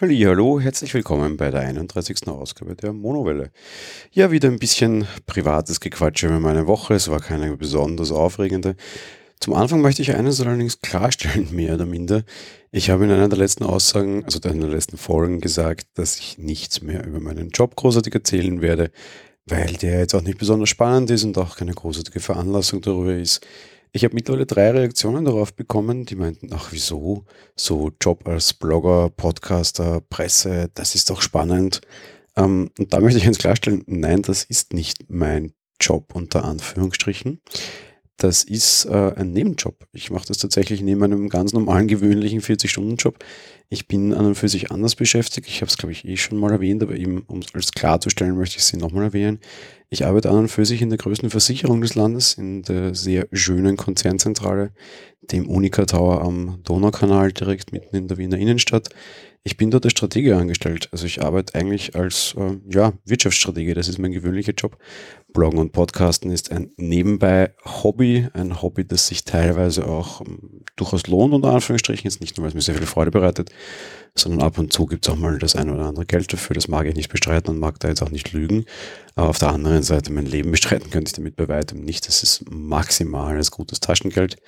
Hallo, herzlich willkommen bei der 31. Ausgabe der Monowelle. Ja, wieder ein bisschen privates Gequatsche über meine Woche. Es war keine besonders aufregende. Zum Anfang möchte ich eines allerdings klarstellen, mehr oder minder. Ich habe in einer der letzten Aussagen, also in der letzten Folgen gesagt, dass ich nichts mehr über meinen Job großartig erzählen werde, weil der jetzt auch nicht besonders spannend ist und auch keine großartige Veranlassung darüber ist. Ich habe mittlerweile drei Reaktionen darauf bekommen, die meinten, ach wieso, so Job als Blogger, Podcaster, Presse, das ist doch spannend. Ähm, und da möchte ich eins klarstellen, nein, das ist nicht mein Job unter Anführungsstrichen das ist äh, ein Nebenjob. Ich mache das tatsächlich neben einem ganz normalen, gewöhnlichen 40-Stunden-Job. Ich bin an und für sich anders beschäftigt. Ich habe es, glaube ich, eh schon mal erwähnt, aber eben, um es klarzustellen, möchte ich sie nochmal erwähnen. Ich arbeite an und für sich in der größten Versicherung des Landes, in der sehr schönen Konzernzentrale, dem Unica Tower am Donaukanal, direkt mitten in der Wiener Innenstadt. Ich bin dort als Stratege angestellt. Also ich arbeite eigentlich als äh, ja, Wirtschaftsstratege. Das ist mein gewöhnlicher Job. Bloggen und Podcasten ist ein nebenbei Hobby, ein Hobby, das sich teilweise auch ähm, durchaus lohnt, unter Anführungsstrichen. Jetzt nicht nur, weil es mir sehr viel Freude bereitet, sondern ab und zu gibt es auch mal das eine oder andere Geld dafür. Das mag ich nicht bestreiten und mag da jetzt auch nicht lügen. Aber auf der anderen Seite, mein Leben bestreiten könnte ich damit bei weitem nicht. Das ist maximales gutes Taschengeld.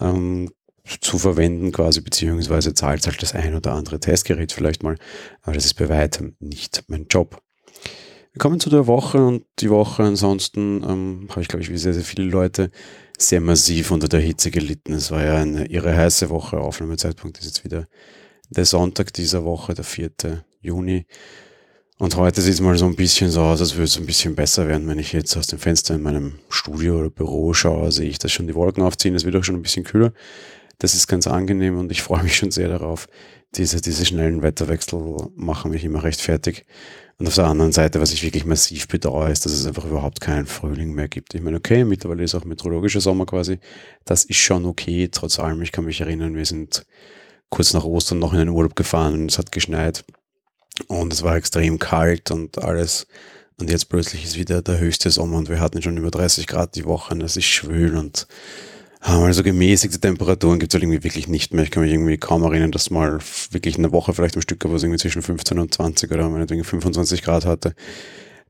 Ähm, zu verwenden quasi, beziehungsweise zahlt halt das ein oder andere Testgerät vielleicht mal, aber das ist bei weitem nicht mein Job. Wir kommen zu der Woche und die Woche ansonsten ähm, habe ich, glaube ich, wie sehr, sehr viele Leute sehr massiv unter der Hitze gelitten. Es war ja eine irre heiße Woche. Aufnahmezeitpunkt ist jetzt wieder der Sonntag dieser Woche, der 4. Juni. Und heute sieht es mal so ein bisschen so aus, als würde es ein bisschen besser werden. Wenn ich jetzt aus dem Fenster in meinem Studio oder Büro schaue, sehe ich, dass schon die Wolken aufziehen. Es wird auch schon ein bisschen kühler. Das ist ganz angenehm und ich freue mich schon sehr darauf. Diese, diese schnellen Wetterwechsel machen mich immer recht fertig. Und auf der anderen Seite, was ich wirklich massiv bedauere, ist, dass es einfach überhaupt keinen Frühling mehr gibt. Ich meine, okay, mittlerweile ist auch meteorologischer Sommer quasi. Das ist schon okay. Trotz allem, ich kann mich erinnern, wir sind kurz nach Ostern noch in den Urlaub gefahren und es hat geschneit. Und es war extrem kalt und alles. Und jetzt plötzlich ist wieder der höchste Sommer und wir hatten schon über 30 Grad die Woche und es ist schwül und also gemäßigte Temperaturen gibt es halt irgendwie wirklich nicht mehr. Ich kann mich irgendwie kaum erinnern, dass mal wirklich eine Woche vielleicht am Stück, wo es irgendwie zwischen 15 und 20 oder meinetwegen 25 Grad hatte.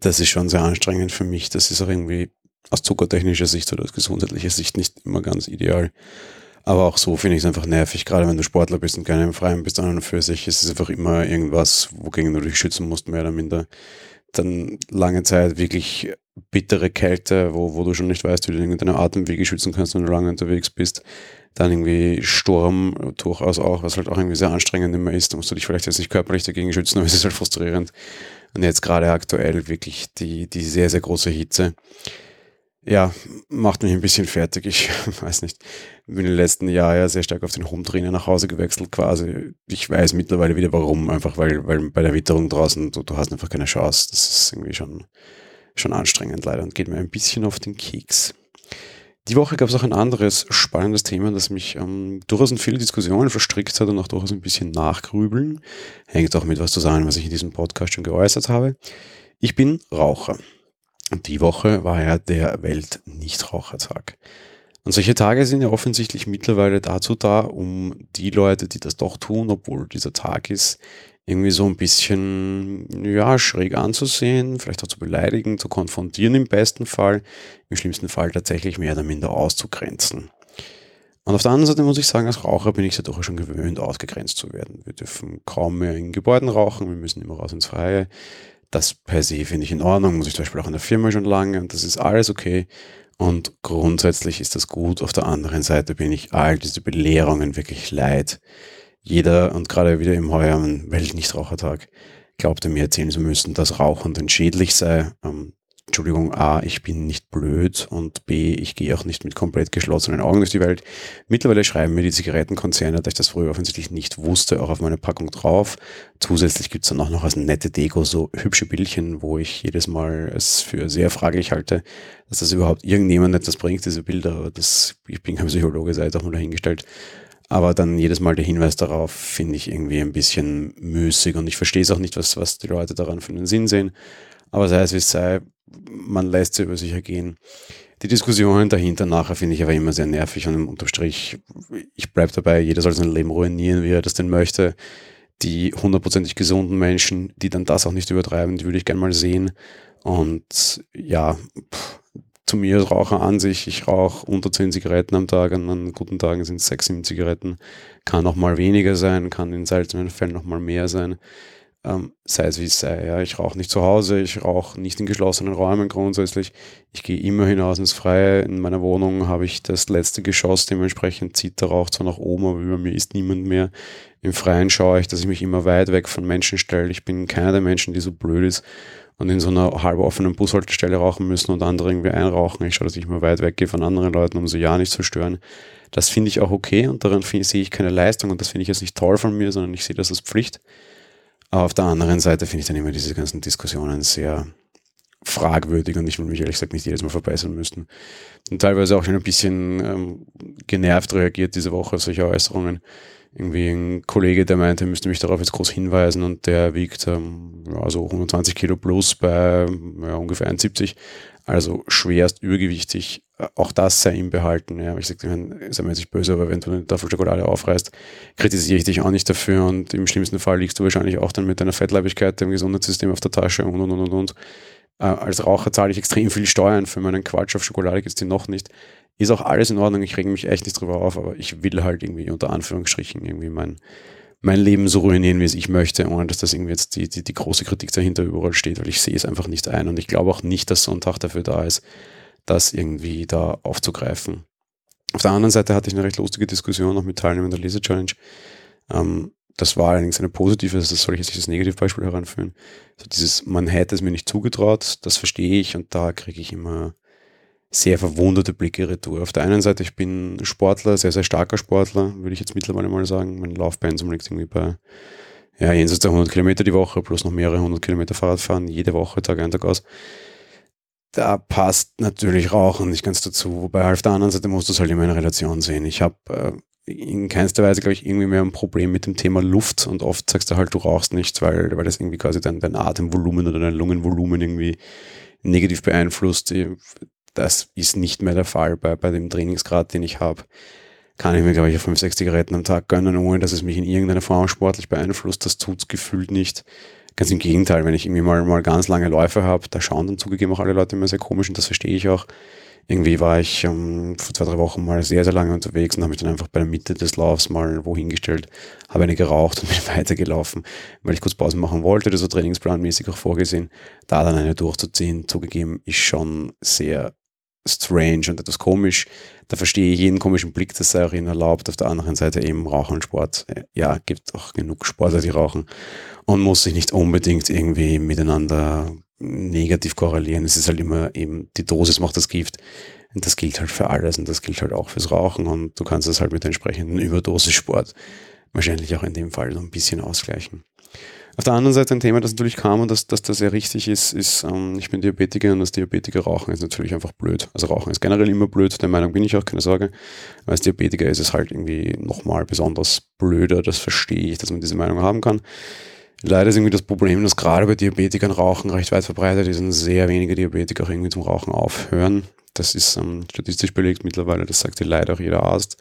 Das ist schon sehr anstrengend für mich. Das ist auch irgendwie aus zuckertechnischer Sicht oder aus gesundheitlicher Sicht nicht immer ganz ideal. Aber auch so finde ich es einfach nervig, gerade wenn du Sportler bist und gerne im Freien bist an und für sich. ist Es einfach immer irgendwas, wogegen du dich schützen musst, mehr oder minder. Dann lange Zeit wirklich bittere Kälte, wo, wo du schon nicht weißt, wie du deine Atemwege schützen kannst, wenn du lange unterwegs bist. Dann irgendwie Sturm durchaus auch, was halt auch irgendwie sehr anstrengend immer ist. Da musst du dich vielleicht jetzt nicht körperlich dagegen schützen, aber es ist halt frustrierend. Und jetzt gerade aktuell wirklich die, die sehr, sehr große Hitze. Ja, macht mich ein bisschen fertig. Ich weiß nicht. Ich bin im letzten Jahr ja sehr stark auf den Home-Trainer nach Hause gewechselt quasi. Ich weiß mittlerweile wieder warum. Einfach weil, weil bei der Witterung draußen, du, du hast einfach keine Chance. Das ist irgendwie schon, schon anstrengend leider und geht mir ein bisschen auf den Keks. Die Woche gab es auch ein anderes spannendes Thema, das mich ähm, durchaus in viele Diskussionen verstrickt hat und auch durchaus ein bisschen nachgrübeln. Hängt auch mit was zusammen, was ich in diesem Podcast schon geäußert habe. Ich bin Raucher. Und die Woche war ja der Welt-Nichtrauchertag. Und solche Tage sind ja offensichtlich mittlerweile dazu da, um die Leute, die das doch tun, obwohl dieser Tag ist, irgendwie so ein bisschen, ja, schräg anzusehen, vielleicht auch zu beleidigen, zu konfrontieren im besten Fall, im schlimmsten Fall tatsächlich mehr oder minder auszugrenzen. Und auf der anderen Seite muss ich sagen, als Raucher bin ich ja doch schon gewöhnt, ausgegrenzt zu werden. Wir dürfen kaum mehr in Gebäuden rauchen, wir müssen immer raus ins Freie. Das per se finde ich in Ordnung, muss ich zum Beispiel auch in der Firma schon lange und das ist alles okay. Und grundsätzlich ist das gut. Auf der anderen Seite bin ich all diese Belehrungen wirklich leid jeder und gerade wieder im heuer Weltnichtrauchertag glaubte mir erzählen zu müssen, dass Rauchen denn schädlich sei. Ähm, Entschuldigung, A, ich bin nicht blöd und B, ich gehe auch nicht mit komplett geschlossenen Augen durch die Welt. Mittlerweile schreiben mir die Zigarettenkonzerne, da ich das früher offensichtlich nicht wusste, auch auf meine Packung drauf. Zusätzlich gibt's dann auch noch als nette Deko so hübsche Bildchen, wo ich jedes Mal es für sehr fraglich halte, dass das überhaupt irgendjemand etwas bringt, diese Bilder. Aber das, ich bin kein Psychologe, sei doch mal dahingestellt. Aber dann jedes Mal der Hinweis darauf finde ich irgendwie ein bisschen müßig und ich verstehe es auch nicht, was, was die Leute daran für einen Sinn sehen. Aber sei es wie es sei, man lässt sie über sich ergehen. Die Diskussionen dahinter nachher finde ich aber immer sehr nervig und im Unterstrich, ich bleibe dabei, jeder soll sein Leben ruinieren, wie er das denn möchte. die hundertprozentig gesunden Menschen, die dann das auch nicht übertreiben, die würde ich gerne mal sehen. Und ja, pff, zu mir als Raucher an sich, ich rauche unter 10 Zigaretten am Tag, an guten Tagen sind es 6, 7 Zigaretten, kann noch mal weniger sein, kann in seltenen Fällen noch mal mehr sein. Ähm, sei es wie es sei. Ja. Ich rauche nicht zu Hause, ich rauche nicht in geschlossenen Räumen grundsätzlich. Ich gehe immer hinaus ins Freie. In meiner Wohnung habe ich das letzte Geschoss, dementsprechend zieht der Rauch zwar nach oben, aber über mir ist niemand mehr. Im Freien schaue ich, dass ich mich immer weit weg von Menschen stelle. Ich bin keiner der Menschen, die so blöd ist und in so einer halb offenen Bushaltestelle rauchen müssen und andere irgendwie einrauchen. Ich schaue, dass ich immer weit weggehe von anderen Leuten, um sie ja nicht zu stören. Das finde ich auch okay und daran sehe ich keine Leistung und das finde ich jetzt nicht toll von mir, sondern ich sehe das als Pflicht. Aber auf der anderen Seite finde ich dann immer diese ganzen Diskussionen sehr fragwürdig und ich will mich ehrlich gesagt nicht jedes Mal verbessern müssen. Und teilweise auch schon ein bisschen ähm, genervt reagiert diese Woche auf solche Äußerungen. Irgendwie ein Kollege, der meinte, müsste mich darauf jetzt groß hinweisen und der wiegt ähm, ja, so 120 Kilo plus bei ja, ungefähr 1,70. Also schwerst übergewichtig. Auch das sei ihm behalten. Ja. Ich sage, sei mir jetzt nicht böse, aber wenn du eine Tafel Schokolade aufreißt, kritisiere ich dich auch nicht dafür und im schlimmsten Fall liegst du wahrscheinlich auch dann mit deiner Fettleibigkeit, dem Gesundheitssystem auf der Tasche und und und und und. Äh, als Raucher zahle ich extrem viel Steuern für meinen Quatsch auf Schokolade, gibt es die noch nicht. Ist auch alles in Ordnung, ich rege mich echt nicht drüber auf, aber ich will halt irgendwie unter Anführungsstrichen irgendwie mein, mein Leben so ruinieren, wie es ich möchte, ohne dass das irgendwie jetzt die, die, die große Kritik dahinter überall steht, weil ich sehe es einfach nicht ein. Und ich glaube auch nicht, dass so ein Tag dafür da ist, das irgendwie da aufzugreifen. Auf der anderen Seite hatte ich eine recht lustige Diskussion noch mit Teilnehmern der Laser Challenge. Ähm, das war allerdings eine positive, also das soll ich jetzt nicht als Negativbeispiel heranführen. Also dieses, man hätte es mir nicht zugetraut, das verstehe ich und da kriege ich immer sehr verwunderte Blicke retour. Auf der einen Seite, ich bin Sportler, sehr, sehr starker Sportler, würde ich jetzt mittlerweile mal sagen. Mein Laufpensum liegt irgendwie bei, ja, jenseits der 100 Kilometer die Woche, plus noch mehrere hundert Kilometer Fahrradfahren, jede Woche, Tag ein, Tag aus. Da passt natürlich Rauchen nicht ganz dazu. Wobei auf der anderen Seite musst du es halt immer in Relation sehen. Ich habe äh, in keinster Weise, glaube ich, irgendwie mehr ein Problem mit dem Thema Luft und oft sagst du halt, du rauchst nichts, weil, weil das irgendwie quasi dein, dein Atemvolumen oder dein Lungenvolumen irgendwie negativ beeinflusst das ist nicht mehr der Fall bei, bei dem Trainingsgrad, den ich habe. Kann ich mir, glaube ich, 5, 6 Zigaretten am Tag gönnen, ohne dass es mich in irgendeiner Form sportlich beeinflusst. Das tut es gefühlt nicht. Ganz im Gegenteil, wenn ich irgendwie mal, mal ganz lange Läufe habe, da schauen dann zugegeben auch alle Leute immer sehr komisch und das verstehe ich auch. Irgendwie war ich um, vor zwei, drei Wochen mal sehr, sehr lange unterwegs und habe mich dann einfach bei der Mitte des Laufs mal wohin gestellt, habe eine geraucht und bin weitergelaufen, weil ich kurz Pause machen wollte, das war trainingsplanmäßig auch vorgesehen. Da dann eine durchzuziehen, zugegeben, ist schon sehr strange und etwas komisch. Da verstehe ich jeden komischen Blick, das sei auch ihnen erlaubt. Auf der anderen Seite eben Rauchen und Sport. Ja, gibt auch genug Sportler, die rauchen und muss sich nicht unbedingt irgendwie miteinander negativ korrelieren. Es ist halt immer eben, die Dosis macht das Gift. Und das gilt halt für alles und das gilt halt auch fürs Rauchen und du kannst das halt mit entsprechenden Überdosissport wahrscheinlich auch in dem Fall so ein bisschen ausgleichen. Auf der anderen Seite ein Thema, das natürlich kam und das, das da sehr richtig ist, ist, ähm, ich bin Diabetiker und das Diabetiker rauchen ist natürlich einfach blöd. Also Rauchen ist generell immer blöd, der Meinung bin ich auch, keine Sorge. Als Diabetiker ist es halt irgendwie nochmal besonders blöder, das verstehe ich, dass man diese Meinung haben kann. Leider ist irgendwie das Problem, dass gerade bei Diabetikern Rauchen recht weit verbreitet ist und sehr wenige Diabetiker auch irgendwie zum Rauchen aufhören. Das ist ähm, statistisch belegt mittlerweile, das sagt dir leider auch jeder Arzt.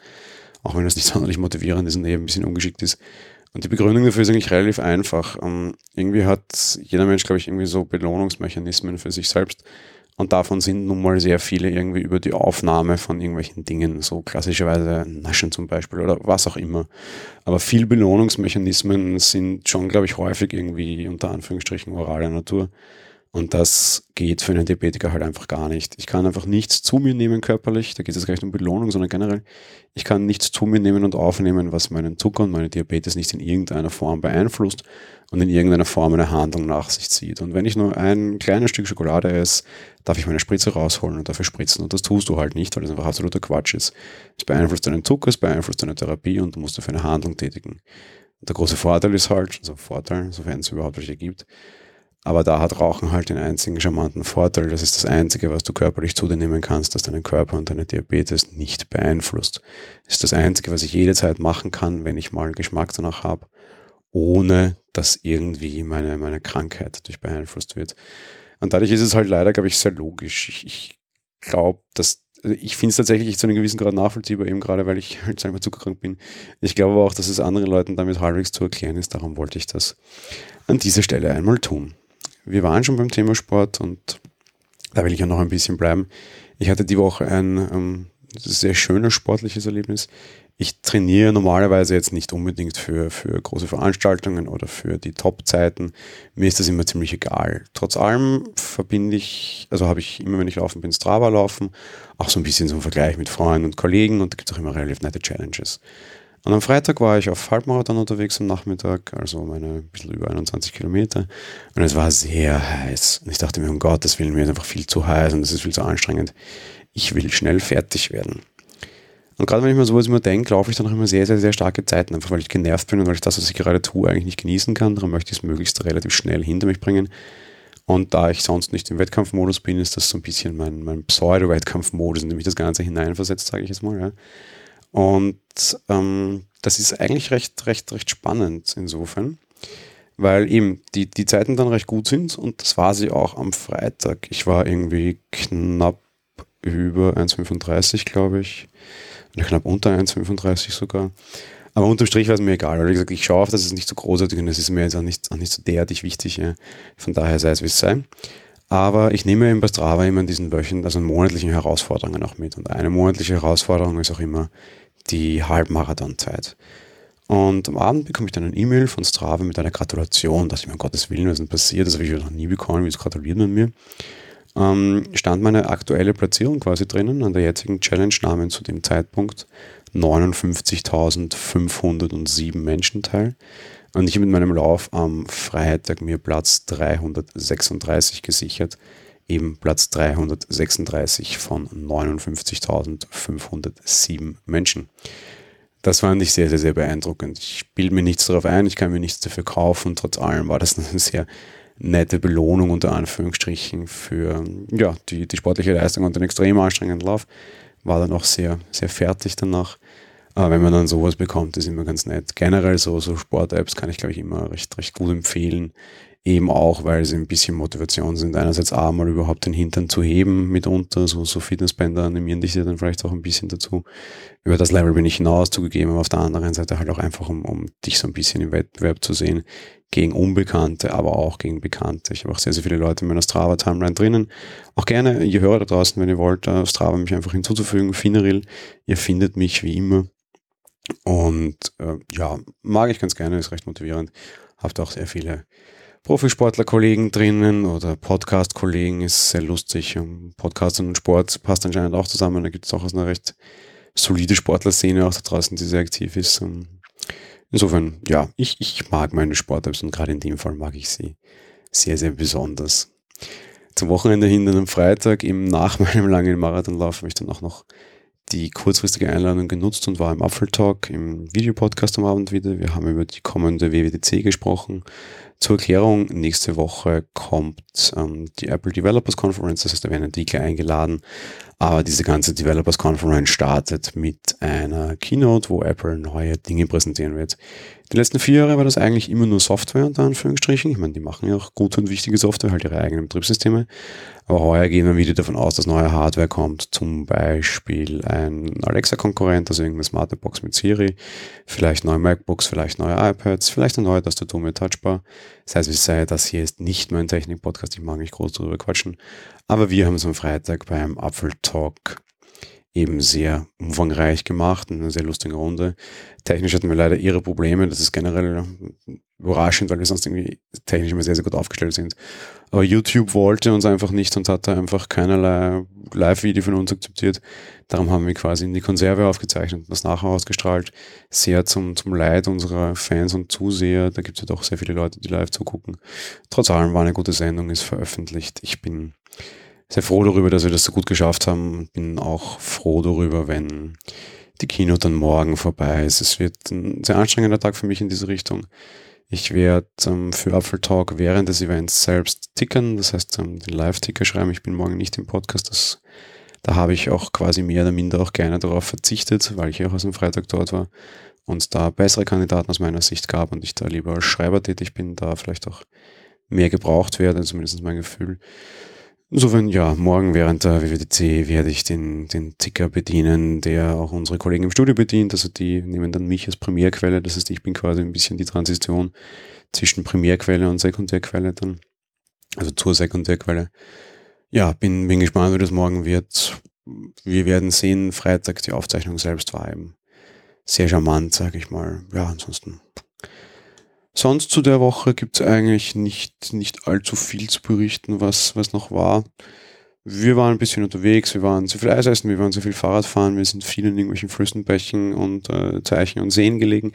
Auch wenn das nicht sonderlich motivierend ist und eher ein bisschen ungeschickt ist. Und die Begründung dafür ist eigentlich relativ einfach. Ähm, irgendwie hat jeder Mensch, glaube ich, irgendwie so Belohnungsmechanismen für sich selbst. Und davon sind nun mal sehr viele irgendwie über die Aufnahme von irgendwelchen Dingen, so klassischerweise Naschen zum Beispiel oder was auch immer. Aber viel Belohnungsmechanismen sind schon, glaube ich, häufig irgendwie unter Anführungsstrichen oraler Natur. Und das geht für einen Diabetiker halt einfach gar nicht. Ich kann einfach nichts zu mir nehmen körperlich, da geht es gar nicht um Belohnung, sondern generell, ich kann nichts zu mir nehmen und aufnehmen, was meinen Zucker und meine Diabetes nicht in irgendeiner Form beeinflusst und in irgendeiner Form eine Handlung nach sich zieht. Und wenn ich nur ein kleines Stück Schokolade esse, darf ich meine Spritze rausholen und dafür spritzen. Und das tust du halt nicht, weil das einfach absoluter Quatsch ist. Es beeinflusst deinen Zucker, es beeinflusst deine Therapie und du musst dafür eine Handlung tätigen. Der große Vorteil ist halt, also Vorteil, sofern es überhaupt welche gibt, aber da hat Rauchen halt den einzigen charmanten Vorteil. Das ist das Einzige, was du körperlich zu dir nehmen kannst, das deinen Körper und deine Diabetes nicht beeinflusst. Das ist das Einzige, was ich jederzeit machen kann, wenn ich mal Geschmack danach habe, ohne dass irgendwie meine, meine Krankheit dadurch beeinflusst wird. Und dadurch ist es halt leider, glaube ich, sehr logisch. Ich, ich glaube, dass ich finde es tatsächlich zu einem gewissen Grad nachvollziehbar, eben gerade weil ich halt selber zuckerkrank bin. Ich glaube aber auch, dass es anderen Leuten damit halbwegs zu erklären ist. Darum wollte ich das an dieser Stelle einmal tun. Wir waren schon beim Thema Sport und da will ich ja noch ein bisschen bleiben. Ich hatte die Woche ein ähm, sehr schönes sportliches Erlebnis ich trainiere normalerweise jetzt nicht unbedingt für, für große Veranstaltungen oder für die Top-Zeiten. Mir ist das immer ziemlich egal. Trotz allem verbinde ich, also habe ich immer, wenn ich laufen bin, Strava laufen, auch so ein bisschen so ein Vergleich mit Freunden und Kollegen und da gibt es auch immer relativ nette Challenges. Und am Freitag war ich auf Halbmarathon unterwegs am Nachmittag, also meine ein bisschen über 21 Kilometer. Und es war sehr heiß. Und ich dachte mir, um Gottes Willen, mir ist einfach viel zu heiß und es ist viel zu anstrengend. Ich will schnell fertig werden. Und gerade wenn ich mir sowas immer denke, laufe ich dann auch immer sehr, sehr, sehr starke Zeiten, einfach weil ich genervt bin und weil ich das, was ich gerade tue, eigentlich nicht genießen kann. Darum möchte ich es möglichst relativ schnell hinter mich bringen. Und da ich sonst nicht im Wettkampfmodus bin, ist das so ein bisschen mein, mein Pseudo-Wettkampfmodus, in dem ich das Ganze hineinversetzt, sage ich jetzt mal. Ja. Und ähm, das ist eigentlich recht, recht, recht spannend insofern, weil eben die, die Zeiten dann recht gut sind und das war sie auch am Freitag. Ich war irgendwie knapp über 1,35, glaube ich knapp unter 1,35 sogar. Aber unterm Strich war es mir egal, weil ich gesagt ich schaue auf, das ist nicht so großartig und das ist mir jetzt auch nicht, auch nicht so derartig wichtig. Ja. Von daher sei es wie es sei. Aber ich nehme eben bei Strava immer diesen Wöchen, also monatlichen Herausforderungen auch mit. Und eine monatliche Herausforderung ist auch immer die Halbmarathonzeit. Und am Abend bekomme ich dann ein E-Mail von Strava mit einer Gratulation, dass ich um Gottes Willen, was ist denn passiert? Das habe ich noch nie bekommen, wie es gratuliert man mir ähm, stand meine aktuelle Platzierung quasi drinnen an der jetzigen Challenge nahmen zu dem Zeitpunkt 59.507 Menschen teil. Und ich habe mit meinem Lauf am Freitag mir Platz 336 gesichert. Eben Platz 336 von 59.507 Menschen. Das fand ich sehr, sehr, sehr beeindruckend. Ich bilde mir nichts darauf ein, ich kann mir nichts dafür kaufen. Trotz allem war das eine sehr nette Belohnung unter Anführungsstrichen für ja, die, die sportliche Leistung und den extrem anstrengenden Lauf. War dann auch sehr, sehr fertig danach. Aber wenn man dann sowas bekommt, ist immer ganz nett. Generell so, so Sport-Apps kann ich, glaube ich, immer recht, recht gut empfehlen. Eben auch, weil sie ein bisschen Motivation sind. Einerseits A, mal überhaupt den Hintern zu heben mitunter. So, so Fitnessbänder animieren dich ja dann vielleicht auch ein bisschen dazu. Über das Level bin ich hinaus zugegeben, aber auf der anderen Seite halt auch einfach, um, um dich so ein bisschen im Wettbewerb zu sehen. Gegen Unbekannte, aber auch gegen Bekannte. Ich habe auch sehr, sehr viele Leute in meiner Strava-Timeline drinnen. Auch gerne, ihr Hörer da draußen, wenn ihr wollt, Strava mich einfach hinzuzufügen. Finaril, ihr findet mich wie immer. Und äh, ja, mag ich ganz gerne, ist recht motivierend. Habt auch sehr viele Profisportler-Kollegen drinnen oder Podcast-Kollegen, ist sehr lustig. Podcast und Sport passt anscheinend auch zusammen. Da gibt es auch aus einer recht solide Sportlerszene auch da draußen, die sehr aktiv ist. Insofern, ja, ich, ich mag meine Sportapps und gerade in dem Fall mag ich sie sehr, sehr besonders. Zum Wochenende hin, am Freitag, eben nach meinem langen Marathonlauf, habe ich dann auch noch die kurzfristige Einladung genutzt und war im Apfeltalk im Videopodcast am Abend wieder. Wir haben über die kommende WWDC gesprochen. Zur Erklärung, nächste Woche kommt ähm, die Apple Developers Conference, das heißt, da werden Entwickler eingeladen, aber diese ganze Developers Conference startet mit einer Keynote, wo Apple neue Dinge präsentieren wird. Die letzten vier Jahre war das eigentlich immer nur Software unter Anführungsstrichen. Ich meine, die machen ja auch gute und wichtige Software, halt ihre eigenen Betriebssysteme. Aber heuer gehen wir wieder davon aus, dass neue Hardware kommt. Zum Beispiel ein Alexa-Konkurrent, also irgendeine smarte Box mit Siri. Vielleicht neue MacBooks, vielleicht neue iPads, vielleicht eine neue Tastatur mit Touchbar. Das heißt, wie sei, das hier ist nicht mein Technik-Podcast. Ich mag nicht groß drüber quatschen. Aber wir haben es am Freitag beim Apfel Talk eben sehr umfangreich gemacht, eine sehr lustige Runde. Technisch hatten wir leider ihre Probleme, das ist generell überraschend, weil wir sonst irgendwie technisch immer sehr, sehr gut aufgestellt sind. Aber YouTube wollte uns einfach nicht und hat da einfach keinerlei Live-Video von uns akzeptiert. Darum haben wir quasi in die Konserve aufgezeichnet und das nachher ausgestrahlt. Sehr zum, zum Leid unserer Fans und Zuseher. Da gibt es ja doch sehr viele Leute, die live zugucken. Trotz allem war eine gute Sendung, ist veröffentlicht. Ich bin sehr froh darüber, dass wir das so gut geschafft haben. Bin auch froh darüber, wenn die Kino dann morgen vorbei ist. Es wird ein sehr anstrengender Tag für mich in diese Richtung. Ich werde ähm, für Apfel Talk während des Events selbst tickern, das heißt ähm, den Live-Ticker schreiben. Ich bin morgen nicht im Podcast. Das, da habe ich auch quasi mehr oder minder auch gerne darauf verzichtet, weil ich auch aus dem Freitag dort war und da bessere Kandidaten aus meiner Sicht gab und ich da lieber als Schreiber tätig bin, da vielleicht auch mehr gebraucht werde, zumindest mein Gefühl. Insofern, ja, morgen während der WWDC werde ich den, den Ticker bedienen, der auch unsere Kollegen im Studio bedient. Also die nehmen dann mich als Primärquelle. Das heißt, ich bin quasi ein bisschen die Transition zwischen Primärquelle und Sekundärquelle dann. Also zur Sekundärquelle. Ja, bin, bin gespannt, wie das morgen wird. Wir werden sehen, Freitag die Aufzeichnung selbst war eben sehr charmant, sage ich mal. Ja, ansonsten. Sonst zu der Woche gibt es eigentlich nicht, nicht allzu viel zu berichten, was, was noch war. Wir waren ein bisschen unterwegs, wir waren zu viel Eis essen, wir waren zu viel Fahrrad fahren, wir sind viel in irgendwelchen Flüssen, Bächen und äh, Zeichen und Seen gelegen.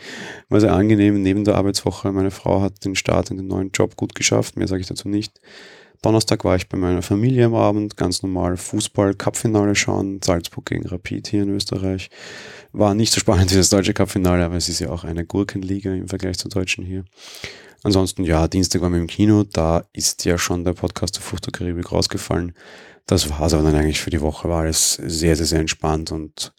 War sehr angenehm neben der Arbeitswoche. Meine Frau hat den Start in den neuen Job gut geschafft, mehr sage ich dazu nicht. Donnerstag war ich bei meiner Familie am Abend, ganz normal Fußball-Cup-Finale schauen, Salzburg gegen Rapid hier in Österreich. War nicht so spannend wie das deutsche Cup-Finale, aber es ist ja auch eine Gurkenliga im Vergleich zur deutschen hier. Ansonsten, ja, Dienstag waren wir im Kino, da ist ja schon der Podcast der Flucht der Karibik rausgefallen. Das war es aber dann eigentlich für die Woche, war alles sehr, sehr, sehr entspannt und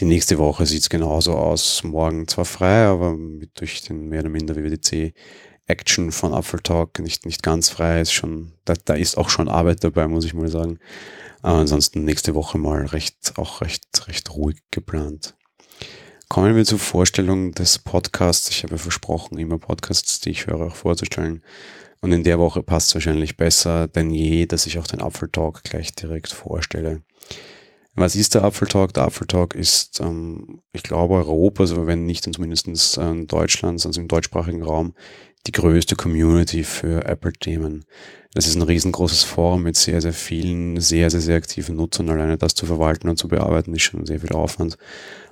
die nächste Woche sieht es genauso aus. Morgen zwar frei, aber durch den mehr oder minder WWDC Action von Apfeltalk nicht, nicht ganz frei ist schon, da, da ist auch schon Arbeit dabei, muss ich mal sagen. Aber ansonsten nächste Woche mal recht, auch recht, recht ruhig geplant. Kommen wir zur Vorstellung des Podcasts. Ich habe versprochen, immer Podcasts, die ich höre, auch vorzustellen. Und in der Woche passt es wahrscheinlich besser denn je, dass ich auch den Apfeltalk gleich direkt vorstelle. Was ist der Apfeltalk? Der Apfeltalk ist, ähm, ich glaube, Europas, aber wenn nicht, dann zumindest äh, Deutschlands, also im deutschsprachigen Raum, die größte Community für Apple-Themen. Das ist ein riesengroßes Forum mit sehr, sehr vielen, sehr, sehr, sehr aktiven Nutzern. Alleine das zu verwalten und zu bearbeiten ist schon sehr viel Aufwand.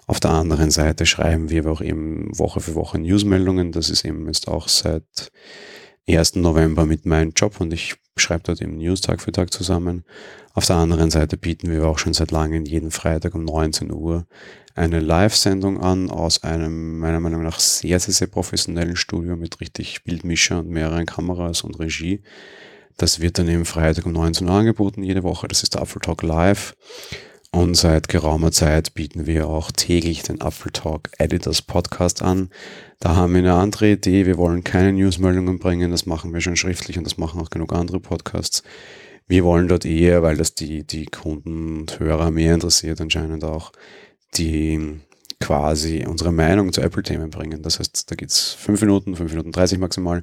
Auf der anderen Seite schreiben wir aber auch eben Woche für Woche Newsmeldungen. Das ist eben jetzt auch seit 1. November mit meinem Job und ich schreibe dort eben News Tag für Tag zusammen. Auf der anderen Seite bieten wir auch schon seit langem jeden Freitag um 19 Uhr eine Live-Sendung an aus einem meiner Meinung nach sehr, sehr, sehr professionellen Studio mit richtig Bildmischer und mehreren Kameras und Regie. Das wird dann eben Freitag um 19 Uhr angeboten jede Woche. Das ist der Apple Talk Live. Und seit geraumer Zeit bieten wir auch täglich den Apple Talk Editors Podcast an. Da haben wir eine andere Idee. Wir wollen keine Newsmeldungen bringen. Das machen wir schon schriftlich und das machen auch genug andere Podcasts. Wir wollen dort eher, weil das die, die Kunden und Hörer mehr interessiert anscheinend auch, die quasi unsere Meinung zu Apple-Themen bringen. Das heißt, da geht's fünf Minuten, fünf Minuten dreißig maximal,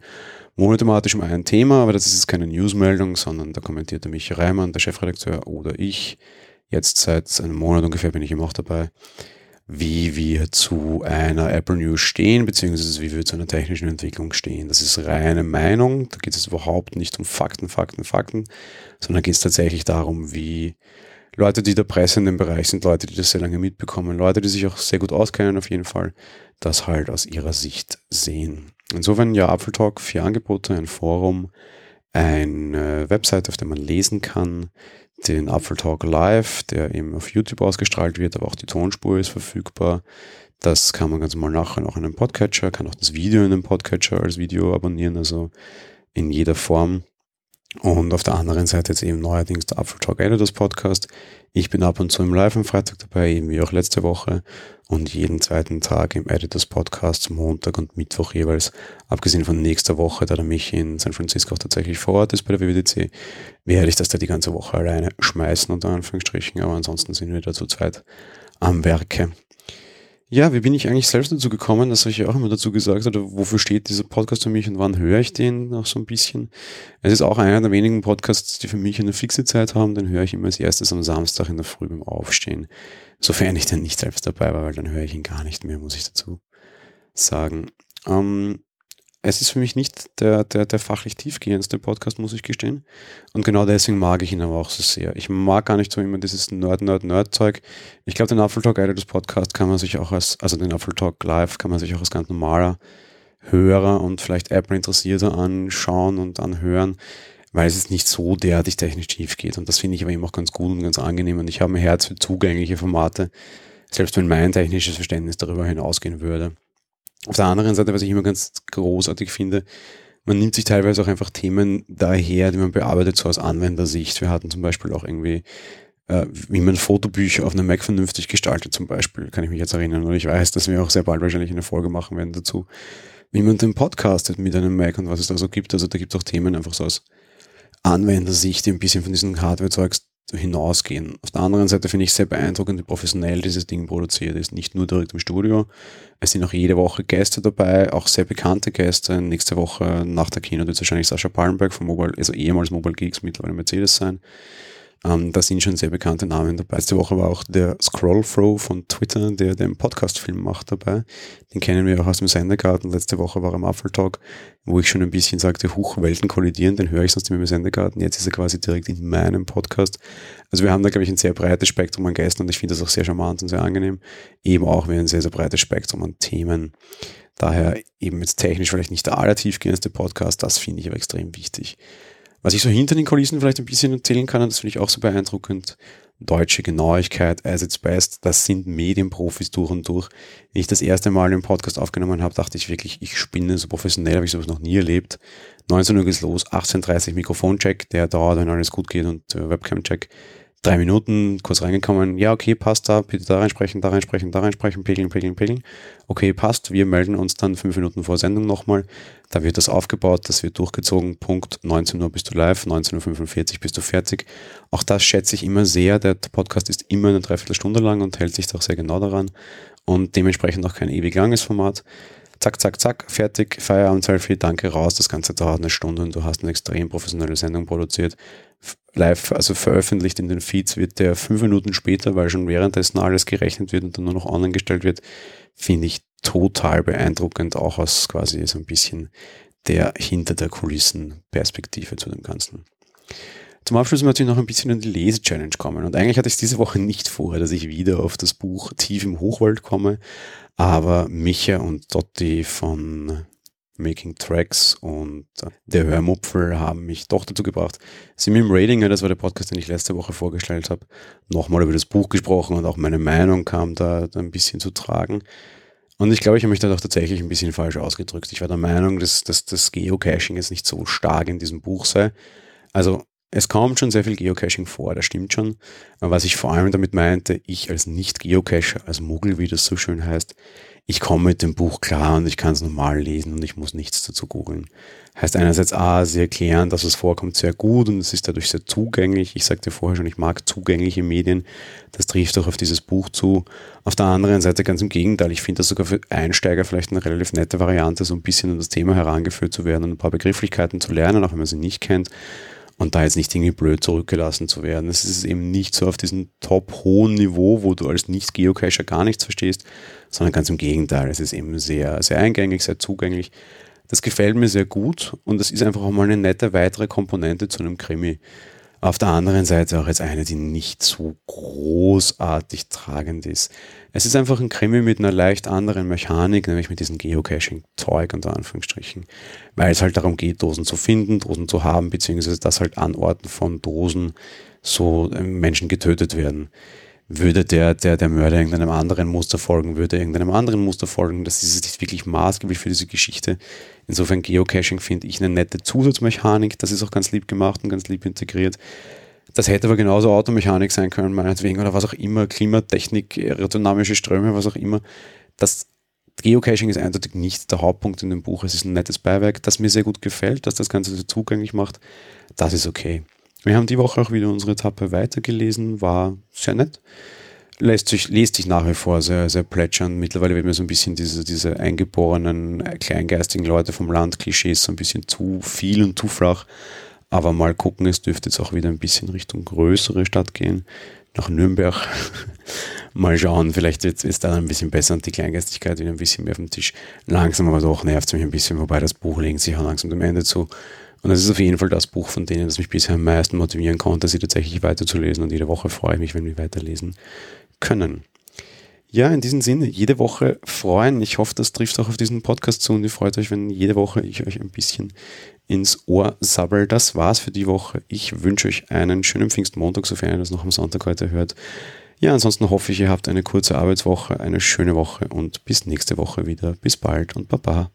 monothematisch um ein Thema, aber das ist keine Newsmeldung, sondern da kommentiert der Michi Reimann, der Chefredakteur oder ich jetzt seit einem Monat ungefähr bin ich immer auch dabei, wie wir zu einer Apple News stehen, beziehungsweise wie wir zu einer technischen Entwicklung stehen. Das ist reine Meinung, da geht es überhaupt nicht um Fakten, Fakten, Fakten, sondern geht es tatsächlich darum, wie Leute, die der Presse in dem Bereich sind, Leute, die das sehr lange mitbekommen, Leute, die sich auch sehr gut auskennen auf jeden Fall, das halt aus ihrer Sicht sehen. Insofern ja, Apple Talk, vier Angebote, ein Forum, eine Website, auf der man lesen kann, den Apfel Talk Live, der eben auf YouTube ausgestrahlt wird, aber auch die Tonspur ist verfügbar. Das kann man ganz mal nachher noch in einem Podcatcher, kann auch das Video in einem Podcatcher als Video abonnieren, also in jeder Form. Und auf der anderen Seite jetzt eben neuerdings der Apfel Talk Editors Podcast. Ich bin ab und zu im Live am Freitag dabei, eben wie auch letzte Woche. Und jeden zweiten Tag im Editors Podcast, Montag und Mittwoch jeweils. Abgesehen von nächster Woche, da der mich in San Francisco auch tatsächlich vor Ort ist bei der WWDC, werde ich das da die ganze Woche alleine schmeißen, unter Anführungsstrichen. Aber ansonsten sind wir da zu zweit am Werke. Ja, wie bin ich eigentlich selbst dazu gekommen? Das habe ich ja auch immer dazu gesagt, oder wofür steht dieser Podcast für mich und wann höre ich den noch so ein bisschen? Es ist auch einer der wenigen Podcasts, die für mich eine fixe Zeit haben. Den höre ich immer als erstes am Samstag in der Früh beim Aufstehen. Sofern ich dann nicht selbst dabei war, weil dann höre ich ihn gar nicht mehr, muss ich dazu sagen. Ähm, es ist für mich nicht der, der, der fachlich tiefgehendste Podcast, muss ich gestehen. Und genau deswegen mag ich ihn aber auch so sehr. Ich mag gar nicht so immer dieses Nerd, Nerd, Nerd-Zeug. Ich glaube, den Apfeltalk Editors Podcast kann man sich auch als, also den Apfeltalk Live kann man sich auch als ganz normaler Hörer und vielleicht Apple-Interessierter anschauen und anhören, weil es ist nicht so derartig technisch tief geht. Und das finde ich aber eben auch ganz gut und ganz angenehm. Und ich habe ein Herz für zugängliche Formate, selbst wenn mein technisches Verständnis darüber hinausgehen würde. Auf der anderen Seite, was ich immer ganz großartig finde, man nimmt sich teilweise auch einfach Themen daher, die man bearbeitet, so aus Anwendersicht. Wir hatten zum Beispiel auch irgendwie, äh, wie man Fotobücher auf einem Mac vernünftig gestaltet, zum Beispiel, kann ich mich jetzt erinnern. Und ich weiß, dass wir auch sehr bald wahrscheinlich eine Folge machen werden dazu, wie man den podcastet mit einem Mac und was es da so gibt. Also da gibt es auch Themen einfach so aus Anwendersicht, die ein bisschen von diesen Hardware-Zeugs hinausgehen. Auf der anderen Seite finde ich sehr beeindruckend, wie professionell dieses Ding produziert ist. Nicht nur direkt im Studio. Es sind auch jede Woche Gäste dabei, auch sehr bekannte Gäste. Nächste Woche nach der Kino wird wahrscheinlich Sascha Pallenberg von Mobile, also ehemals Mobile Geeks, mittlerweile Mercedes sein. Ähm, da sind schon sehr bekannte Namen dabei. Letzte Woche war auch der Scrollthrow von Twitter, der den Podcast-Film macht dabei. Den kennen wir auch aus dem Sendegarten. Letzte Woche war er im Apple Talk, wo ich schon ein bisschen sagte, Huch, Welten kollidieren, den höre ich sonst immer im Sendegarten. Jetzt ist er quasi direkt in meinem Podcast. Also wir haben da, glaube ich, ein sehr breites Spektrum an Gästen und ich finde das auch sehr charmant und sehr angenehm. Eben auch wie ein sehr, sehr breites Spektrum an Themen. Daher eben jetzt technisch vielleicht nicht der allertiefgehendste Podcast, das finde ich aber extrem wichtig. Was ich so hinter den Kulissen vielleicht ein bisschen erzählen kann, und das finde ich auch so beeindruckend, deutsche Genauigkeit, as its best, das sind Medienprofis durch und durch. Wie ich das erste Mal im Podcast aufgenommen habe, dachte ich wirklich, ich spinne so professionell, habe ich sowas noch nie erlebt. 19 Uhr geht's los, 18.30 Mikrofoncheck, der dauert, wenn alles gut geht und äh, Webcam-Check drei Minuten kurz reingekommen, ja, okay, passt da, bitte da reinsprechen, da reinsprechen, da reinsprechen, pegeln, pegeln, pegeln. Okay, passt, wir melden uns dann fünf Minuten vor Sendung nochmal. Da wird das aufgebaut, das wird durchgezogen, Punkt 19 Uhr bist du live, 19.45 Uhr bist du fertig. Auch das schätze ich immer sehr, der Podcast ist immer eine Dreiviertelstunde lang und hält sich doch sehr genau daran und dementsprechend auch kein ewig langes Format zack, zack, zack, fertig, Feierabend, Selfie, danke, raus. Das Ganze dauert eine Stunde und du hast eine extrem professionelle Sendung produziert. Live, also veröffentlicht in den Feeds wird der fünf Minuten später, weil schon währenddessen alles gerechnet wird und dann nur noch online gestellt wird, finde ich total beeindruckend, auch aus quasi so ein bisschen der hinter der Kulissen Perspektive zu dem Ganzen. Zum Abschluss möchte ich noch ein bisschen in die Lese-Challenge kommen. Und eigentlich hatte ich diese Woche nicht vor, dass ich wieder auf das Buch Tief im Hochwald komme. Aber Micha und Dotti von Making Tracks und der Hörmupfel haben mich doch dazu gebracht, sie mit Ratinger, das war der Podcast, den ich letzte Woche vorgestellt habe, nochmal über das Buch gesprochen und auch meine Meinung kam da, da ein bisschen zu tragen. Und ich glaube, ich habe mich da doch tatsächlich ein bisschen falsch ausgedrückt. Ich war der Meinung, dass, dass das Geocaching jetzt nicht so stark in diesem Buch sei. Also es kommt schon sehr viel Geocaching vor, das stimmt schon. Aber was ich vor allem damit meinte, ich als Nicht-Geocacher, als Muggel, wie das so schön heißt, ich komme mit dem Buch klar und ich kann es normal lesen und ich muss nichts dazu googeln. Heißt einerseits, ah, sie erklären, dass es vorkommt, sehr gut und es ist dadurch sehr zugänglich. Ich sagte vorher schon, ich mag zugängliche Medien. Das trifft auch auf dieses Buch zu. Auf der anderen Seite ganz im Gegenteil. Ich finde das sogar für Einsteiger vielleicht eine relativ nette Variante, so ein bisschen an das Thema herangeführt zu werden und ein paar Begrifflichkeiten zu lernen, auch wenn man sie nicht kennt und da jetzt nicht irgendwie blöd zurückgelassen zu werden. Es ist eben nicht so auf diesem top hohen Niveau, wo du als Nicht-Geocacher gar nichts verstehst, sondern ganz im Gegenteil. Es ist eben sehr, sehr eingängig, sehr zugänglich. Das gefällt mir sehr gut und das ist einfach auch mal eine nette weitere Komponente zu einem Krimi. Auf der anderen Seite auch jetzt eine, die nicht so großartig tragend ist. Es ist einfach ein Krimi mit einer leicht anderen Mechanik, nämlich mit diesem Geocaching-Zeug unter Anführungsstrichen, weil es halt darum geht, Dosen zu finden, Dosen zu haben, beziehungsweise dass halt an Orten von Dosen so ähm, Menschen getötet werden. Würde der, der, der Mörder irgendeinem anderen Muster folgen, würde irgendeinem anderen Muster folgen. Das ist nicht wirklich maßgeblich für diese Geschichte. Insofern Geocaching finde ich eine nette Zusatzmechanik. Das ist auch ganz lieb gemacht und ganz lieb integriert. Das hätte aber genauso Automechanik sein können, meinetwegen, oder was auch immer, Klimatechnik, aerodynamische Ströme, was auch immer. Das Geocaching ist eindeutig nicht der Hauptpunkt in dem Buch. Es ist ein nettes Beiwerk, das mir sehr gut gefällt, dass das Ganze so zugänglich macht. Das ist okay. Wir haben die Woche auch wieder unsere Etappe weitergelesen, war sehr nett. Lässt sich, liest sich nach wie vor sehr, sehr plätschern. Mittlerweile wird mir so ein bisschen diese, diese eingeborenen, kleingeistigen Leute vom Land Klischees so ein bisschen zu viel und zu flach. Aber mal gucken, es dürfte jetzt auch wieder ein bisschen Richtung größere Stadt gehen, nach Nürnberg. mal schauen, vielleicht ist es dann ein bisschen besser und die Kleingeistigkeit wieder ein bisschen mehr auf dem Tisch. Langsam aber doch nervt es mich ein bisschen, wobei das Buch legt sich auch langsam dem Ende zu. Und das ist auf jeden Fall das Buch von denen, das mich bisher am meisten motivieren konnte, sie tatsächlich weiterzulesen. Und jede Woche freue ich mich, wenn wir weiterlesen können. Ja, in diesem Sinne, jede Woche freuen. Ich hoffe, das trifft auch auf diesen Podcast zu und ihr freut euch, wenn jede Woche ich euch ein bisschen ins Ohr sabbel. Das war's für die Woche. Ich wünsche euch einen schönen Pfingstmontag, sofern ihr das noch am Sonntag heute hört. Ja, ansonsten hoffe ich, ihr habt eine kurze Arbeitswoche, eine schöne Woche und bis nächste Woche wieder. Bis bald und Baba.